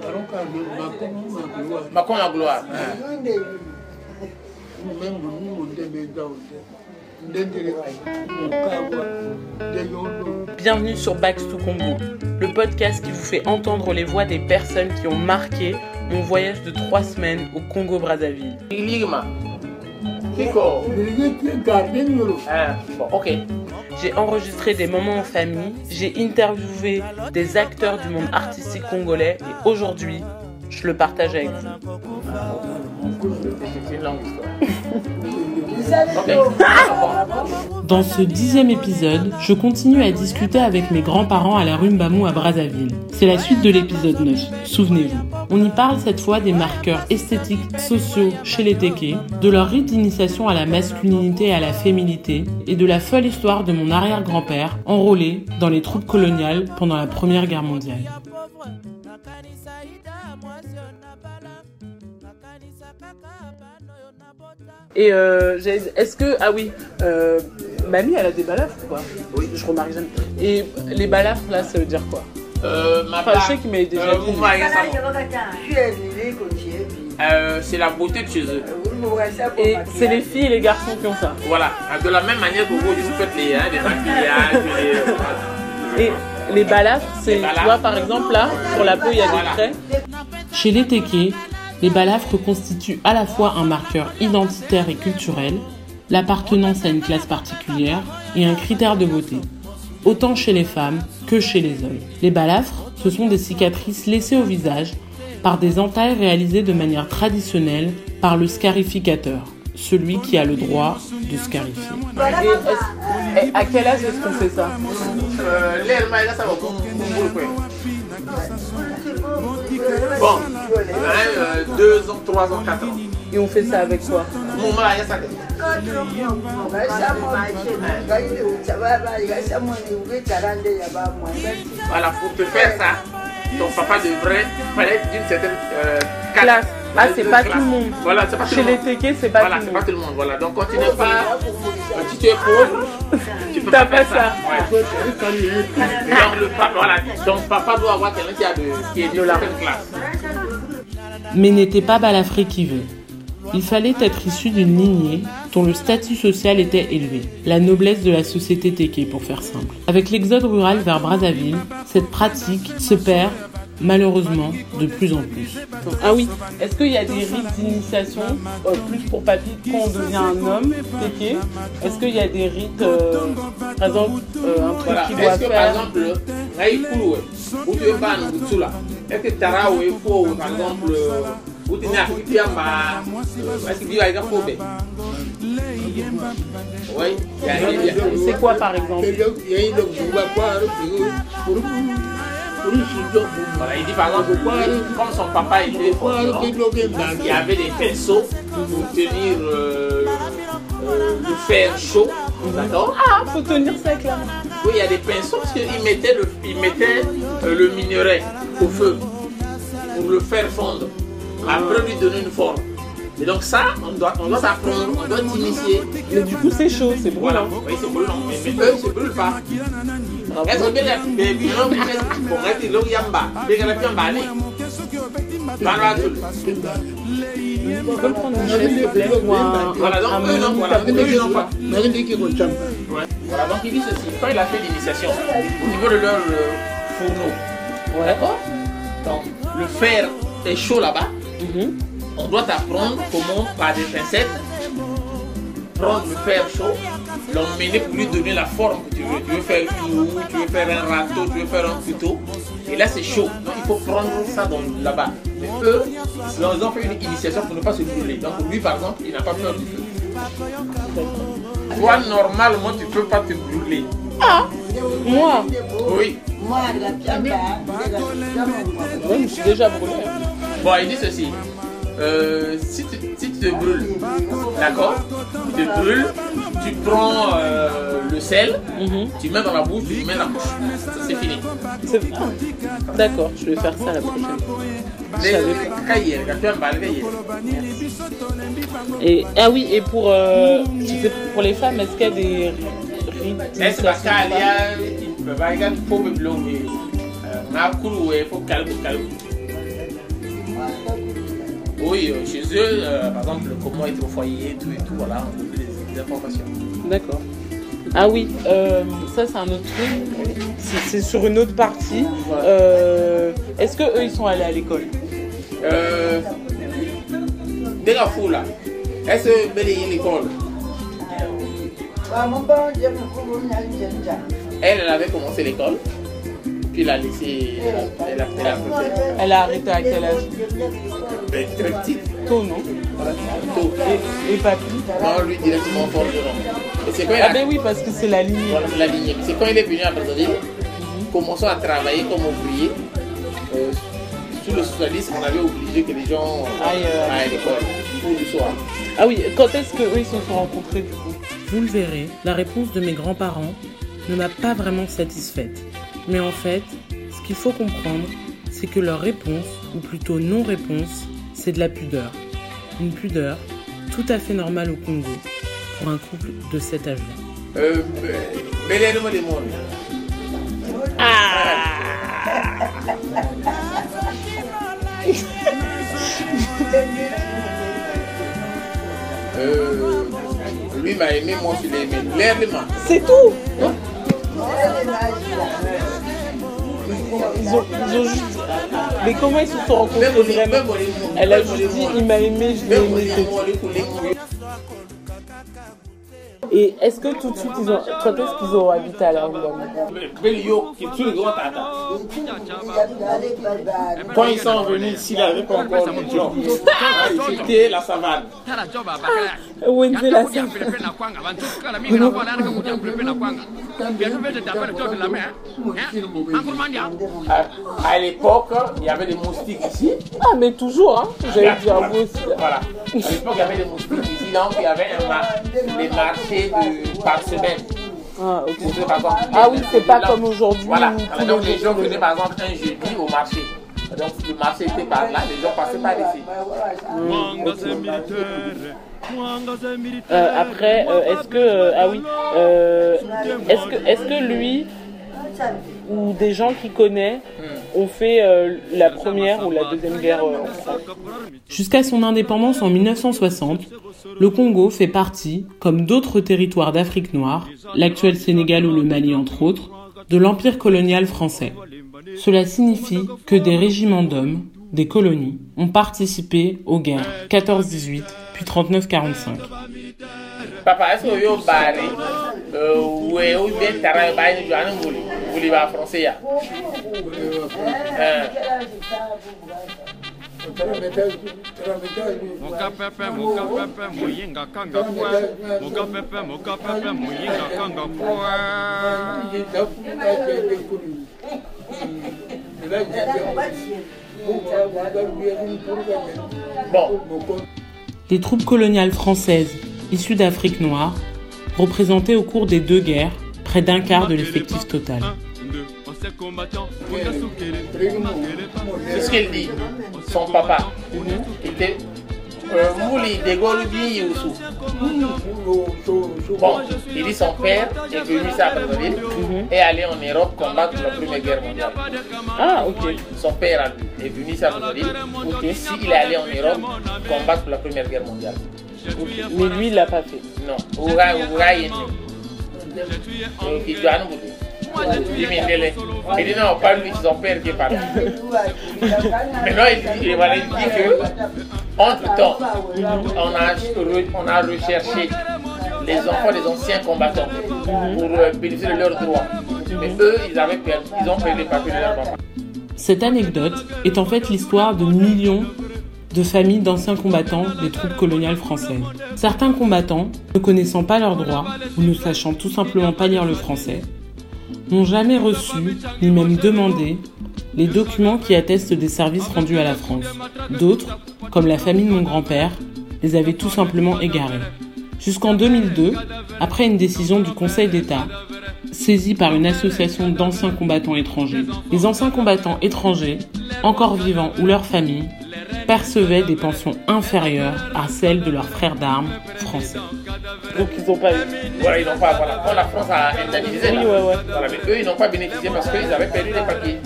taroka magloire gloire. daunde Bienvenue sur Back to Congo, le podcast qui vous fait entendre les voix des personnes qui ont marqué mon voyage de trois semaines au Congo-Brazzaville. Kiko. Ah, bon, ok. J'ai enregistré des moments en famille, j'ai interviewé des acteurs du monde artistique congolais et aujourd'hui, je le partage avec vous. C'est une longue histoire. Dans ce dixième épisode, je continue à discuter avec mes grands-parents à la rue Mbamou à Brazzaville. C'est la suite de l'épisode 9, souvenez-vous. On y parle cette fois des marqueurs esthétiques sociaux chez les Téké, de leur rite d'initiation à la masculinité et à la féminité, et de la folle histoire de mon arrière-grand-père enrôlé dans les troupes coloniales pendant la Première Guerre mondiale. Et euh, est-ce que ah oui, euh, mamie elle a des balafres ou pas? Oui, je remarque jamais. Et les balafres là, ça veut dire quoi? Euh, ma Enfin, je sais qu'il m'avait déjà euh, dit. vous voyez ça, euh, C'est la beauté de chez eux. Et c'est les filles et les garçons qui ont ça. Voilà. De la même manière que vous, vous faites les, hein, maquillages, les, voilà. Et les balafres, c'est, tu vois, par exemple, là, sur la peau, il y a des Voilà. traits. Chez les Téké, les balafres constituent à la fois un marqueur identitaire et culturel, l'appartenance à une classe particulière et un critère de beauté, autant chez les femmes que chez les hommes. Les balafres, ce sont des cicatrices laissées au visage par des entailles réalisées de manière traditionnelle par le scarificateur, celui qui a le droit de scarifier. Et, à quel âge est-ce qu'on fait ça? Euh, l'air, mais là, ça va beaucoup, beaucoup, beaucoup. Bon, hein, 2 ans, 3 ans, 4 ans. Et on fait ça avec quoi Mon mari, ça. Voilà, pour te faire ça, ton papa devrait fallait être d'une certaine euh, Classe. Ah, c'est pas classe. tout le monde. Voilà, c'est pas tout Chez le les monde. Téké, c'est pas voilà, tout c'est le pas monde. tout le monde. Voilà, donc quand tu n'es pas, si tu es pauvre, tu peux pas pas faire ça. ça. Ouais. Donc le papa, voilà, donc papa doit avoir quelqu'un qui a de, qui est de la classe. Mais n'était pas balafré qui veut. Il fallait être issu d'une lignée dont le statut social était élevé, la noblesse de la société téké pour faire simple. Avec l'exode rural vers Brazzaville, cette pratique se perd malheureusement de plus en plus. Ah oui, est-ce qu'il y a des rites d'initiation euh, plus pour papy quand on devient un homme Est-ce qu'il y a des rites, euh, par exemple, euh, un truc Voilà. qu'il doit Est-ce que par faire exemple, Raï Kouloué, où tu es pas est-ce que Tara ou Efo, par exemple, euh, où tu n'as pas Yamba, est-ce y a un faux Oui, C'est quoi par exemple? Voilà, il dit par exemple, comme son papa était kidoke il y avait des pinceaux pour tenir euh, euh, le fer chaud, d'accord Ah, faut tenir ça avec la main. Oui, il y a des pinceaux parce qu'il mettait, le, il mettait euh, le minerai au feu pour le faire fondre. Après lui donner une forme. Et donc ça, on doit, on doit apprendre, on doit t'initier. Mais du coup, c'est chaud, c'est Voilà, brûlant. oui, c'est brûlant, mais, mais eux, ils se brûlent pas. Est-ce que bien mais bien, pour être le yamba, bien la yamba, allez. Voilà, donc eux, non, voilà, tabouret eux, non, pas. Ouais. Voilà, donc il dit ceci. Quand il a fait l'initiation, au niveau de leur euh, fourneau, d'accord Donc le fer est chaud là-bas. On doit apprendre comment, par des pincettes, prendre le fer chaud, l'emmener pour lui donner la forme que tu veux. Tu veux faire une roue, tu veux faire un râteau, tu veux faire un couteau. Et là, c'est chaud. Donc, il faut prendre ça dans- là-bas. Mais eux, ils ont fait une initiation pour ne pas se brûler. Donc, lui, par exemple, il n'a pas peur du feu. Toi, normalement, tu ne peux pas te brûler. Moi, Oui. ouais, je me suis déjà brûlé. Bon, il dit ceci. Euh, si, tu, si tu te brûles, d'accord Tu te brûles, tu prends euh, le sel, Mhm. tu mets dans la bouche, tu mets dans la bouche. Ça, c'est fini. C'est- ah, D'accord, je vais faire ça la prochaine. Et, ah oui, et pour, euh, pour les femmes, est-ce qu'il y a des rites Est-ce que ça? Il y a il y a il faut calme calme oui euh, chez eux euh, par exemple comment être au foyer tout et tout voilà on donne des, des informations. D'accord. Ah oui, euh, ça c'est un autre truc. C'est- C'est sur une autre partie. Euh, Est-ce que eux ils sont allés à l'école? Euh, dès la foule là. Est-ce que belle est l'école? Elle elle avait commencé l'école. Puis elle a laissé elle a, elle a, a Elle a arrêté à quel âge? Très petite Tôt, non tôt Et, et papy non lui directement forgeron et c'est quand il Ah ben oui, parce que c'est la lignée. Voilà, c'est la lignée. C'est quand il est venu à Brazzaville, commençons à travailler comme ouvrier. Euh, sous le socialisme, on avait obligé que les gens Aillent, euh, à l'école pour le soir. Ah oui, quand est-ce qu'eux ils se sont rencontrés du coup? Vous le verrez, la réponse de mes grands-parents ne m'a pas vraiment satisfaite. Mais en fait, ce qu'il faut comprendre, c'est que leur réponse, ou plutôt non-réponse, c'est de la pudeur. Une pudeur tout à fait normale au Congo pour un couple de cet âge-là. Euh, mondes. Euh, lui m'a aimé, moi je l'ai aimé. Clairement. C'est tout Mais comment ils se sont rencontrés vraiment? Elle a juste dit, il m'a aimé, je l'ai aimé. Et est-ce que tout de suite, ils ont... quand est-ce qu'ils ont habité? À la le. Quand ils sont venus ici, il n'avait pas encore de job. C'était la savane. Wenzel a ça. À, à l'époque, il y avait des moustiques ici. Ah, mais toujours, hein J'allais dire vous aussi. Voilà. À l'époque, il y avait des moustiques ici. Donc, il y avait un mar des marchés de, par semaine. Ah, ok. Vous savez, par exemple, Ah oui, c'est pas comme aujourd'hui Voilà. Alors, donc, les les gens venaient par exemple un jeudi au marché. Donc, le marché était par là, les gens passaient par ici. Euh, après, euh, est-ce que... euh, ah oui. euh, est-ce que, est que lui ou des gens qu'il connaît ont fait euh, la première ou la deuxième guerre euh, ensemble Jusqu'à son indépendance en 1960, le Congo fait partie, comme d'autres territoires d'Afrique noire, l'actuel Sénégal ou le Mali entre autres, de l'empire colonial français. Cela signifie que des régiments d'hommes, des colonies, ont participé aux guerres 14-18 puis 39-45. Papa, est-ce que vous Bon, Les troupes coloniales françaises issues d'Afrique noire représentaient au cours des deux guerres près d'un quart de l'effectif total. Combattant. C'est ce qu'il dit. Son papa était. Euh, Mouli, de Gaulle, bien Youssou. Bon, il dit son père est venu à Brazzaville et allé en Europe combattre la Première Guerre mondiale. Ah, ok. Son père est venu à Brazzaville que s'il est allé en Europe combattre la Première Guerre mondiale. Mais lui, il l'a pas fait. Non, Oura, Oura est né. Il dire. Dit non, pas lui, son père qui parti. Maintenant, il voilà, il dit que, entre temps, on a, on a recherché les enfants des anciens combattants pour bénéficier de leurs droits. Mais eux, ils, avaient perdu, ils ont perdu les papiers de leur papa. Cette anecdote est en fait l'histoire de millions de familles d'anciens combattants des troupes coloniales françaises. Certains combattants, ne connaissant pas leurs droits ou ne sachant tout simplement pas lire le français, n'ont jamais reçu ni même demandé les documents qui attestent des services rendus à la France. D'autres, comme la famille de mon grand-père, les avaient tout simplement égarés. Jusqu'en 2002, après une décision du Conseil d'État, saisi par une association d'anciens combattants étrangers. Les anciens combattants étrangers, encore vivants ou leurs familles, percevaient des pensions inférieures à celles de leurs frères d'armes français. Donc ils n'ont pas eu. Voilà, ils n'ont pas, voilà. Quand la France a indemnisé, Oui, là, ouais, ouais. voilà, mais eux, ils n'ont pas bénéficié parce qu'ils avaient perdu les papiers.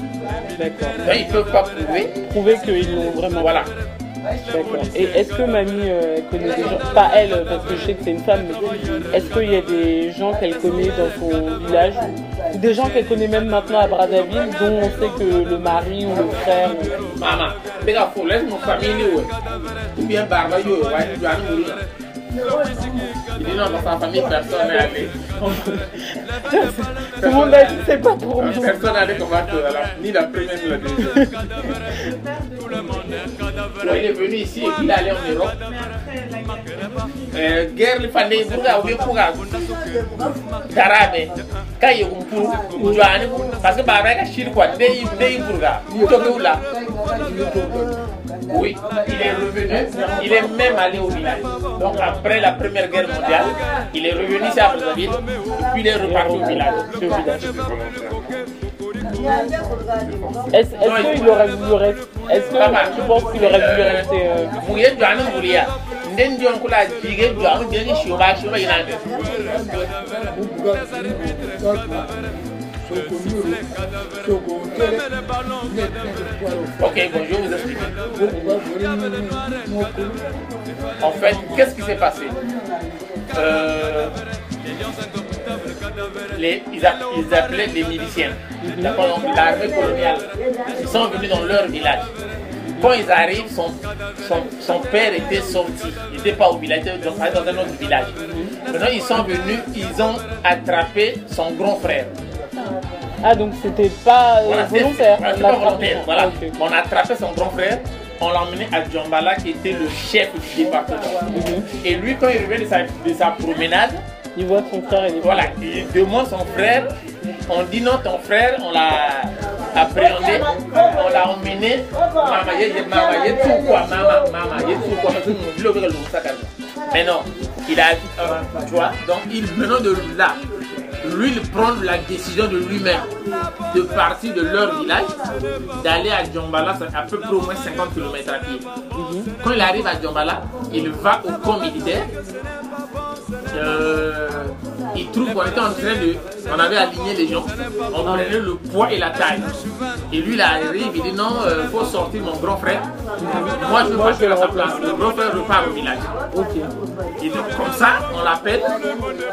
D'accord. Donc, ils ne peuvent pas prouver. Prouver qu'ils l'ont vraiment. Voilà. D'accord. Et est-ce que mamie euh, connaît des gens, pas elle, parce que je sais que c'est une femme, mais est-ce qu'il y a des gens qu'elle connaît dans son village, ou des gens qu'elle connaît même maintenant à Brazzaville, dont on sait que le mari ou le frère, ou- Maman, laisse mon famille. Ou bien Il dit non, dans sa famille, personne n'est allé. tout le monde a dit c'est pas pour nous. Personne allé combattre euh, la- ni la première ni la deuxième. Il est venu ici et puis il est allé en Europe. Euh, guerre le fandé burga ou bien burga. Darabe. Kaye kumpuru. Joani parce que barba ka shir quoi. Dei dei burga. Toke là. Oui, il est revenu, il est même allé au village. Donc après la première guerre mondiale, il est revenu ici à Brazzaville, et puis il est reparti au village. Est-ce qu'il aurait voulu rester? Est-ce que tu penses qu'il aurait voulu rester euh, nden kula jige. Ok, bon, je vais vous expliquer. En fait, qu'est-ce qui s'est passé Euh, les, ils, ils appelaient les miliciens, l'armée coloniale. Ils sont venus dans leur village. Quand ils arrivent, son, son, son père était sorti. Il n'était pas au village, il était dans un autre village. Maintenant, ils sont venus, ils ont attrapé son grand frère. Ah donc c'était pas euh, volontaire. voilà, on pas l'a volontaire. frappé. Voilà. Ok. On a attrapé son grand frère, on l'a emmené à Djambala qui était le chef du département. Et lui, quand il revient de sa, de sa promenade, Il voit son frère et voilà, il demande son frère. On dit non, ton frère, on l'a appréhendé, on l'a emmené. Maman, il y a maman, tout quoi, maman, maman, il y a tout quoi. Mais non, il a, euh, tu vois, donc il maintenant de là, lui, il prend la décision de lui-même de partir de leur village, d'aller à Djambala, c'est à peu près au moins 50 km à pied. Quand il arrive à Djambala, il va au camp militaire. Euh, il trouve qu'on était en train de. On avait aligné les gens. On prenait le poids et la taille. Et lui, il arrive, il dit non, il faut sortir mon grand frère. Moi, je veux passer le à sa place. Le grand frère repart au village. Ok. Et donc, comme ça, on l'appelle.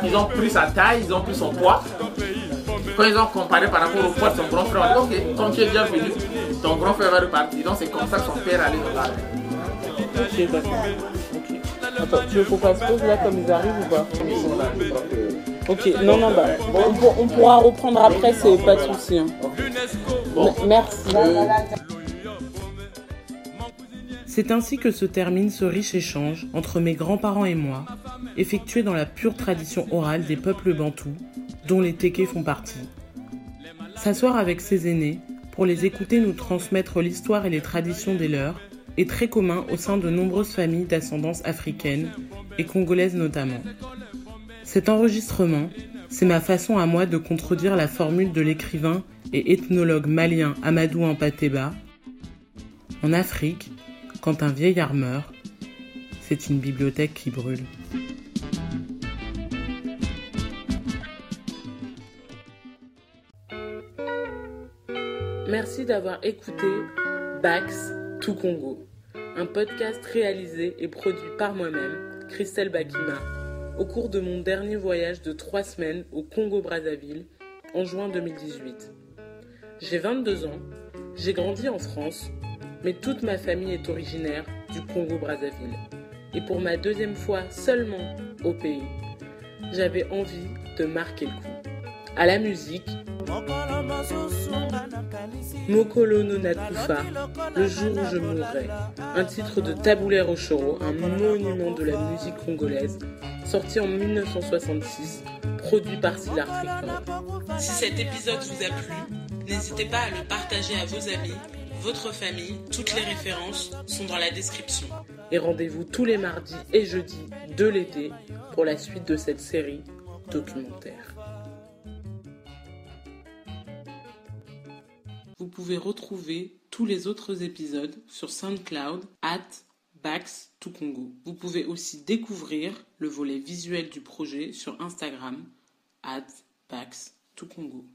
Ils ont pris sa taille, ils ont pris son poids. Quand ils ont comparé par rapport au poids de son grand frère, on dit Ok, comme tu es bien venu, ton grand frère va repartir. Donc, c'est comme ça que son père allait dans. Ok. Attends, tu veux qu'on fasse pause là comme ils arrivent ou pas? Ok, non, non, bah, on, pour- on pourra reprendre après, c'est pas de souci. hein. Merci. C'est ainsi que se termine ce riche échange entre mes grands-parents et moi, effectué dans la pure tradition orale des peuples bantous, dont les Tékés font partie. S'asseoir avec ses aînés, pour les écouter nous transmettre l'histoire et les traditions des leurs, est très commun au sein de nombreuses familles d'ascendance africaine, et congolaise notamment. Cet enregistrement, c'est ma façon à moi de contredire la formule de l'écrivain et ethnologue malien Amadou Ampateba. En Afrique, quand un vieillard meurt, c'est une bibliothèque qui brûle. Merci d'avoir écouté Bax Tout Congo, un podcast réalisé et produit par moi-même, Christelle Bakima, au cours de mon dernier voyage de trois semaines au Congo-Brazzaville en juin 2018. J'ai 22 ans, j'ai grandi en France, mais toute ma famille est originaire du Congo-Brazzaville. Et pour ma deuxième fois seulement au pays, j'avais envie de marquer le coup. À la musique, Mokolo no Nakufa, Le jour où je mourrai, un titre de Taboulé Rochoro, un monument de la musique congolaise, sorti en 1966, produit par Silar. Si cet épisode vous a plu, n'hésitez pas à le partager à vos amis, votre famille, toutes les références sont dans la description. Et rendez-vous tous les mardis et jeudis de l'été pour la suite de cette série documentaire. Pouvez retrouver tous les autres épisodes sur SoundCloud at Bax to Congo. Vous pouvez aussi découvrir le volet visuel du projet sur Instagram at Bax to Congo.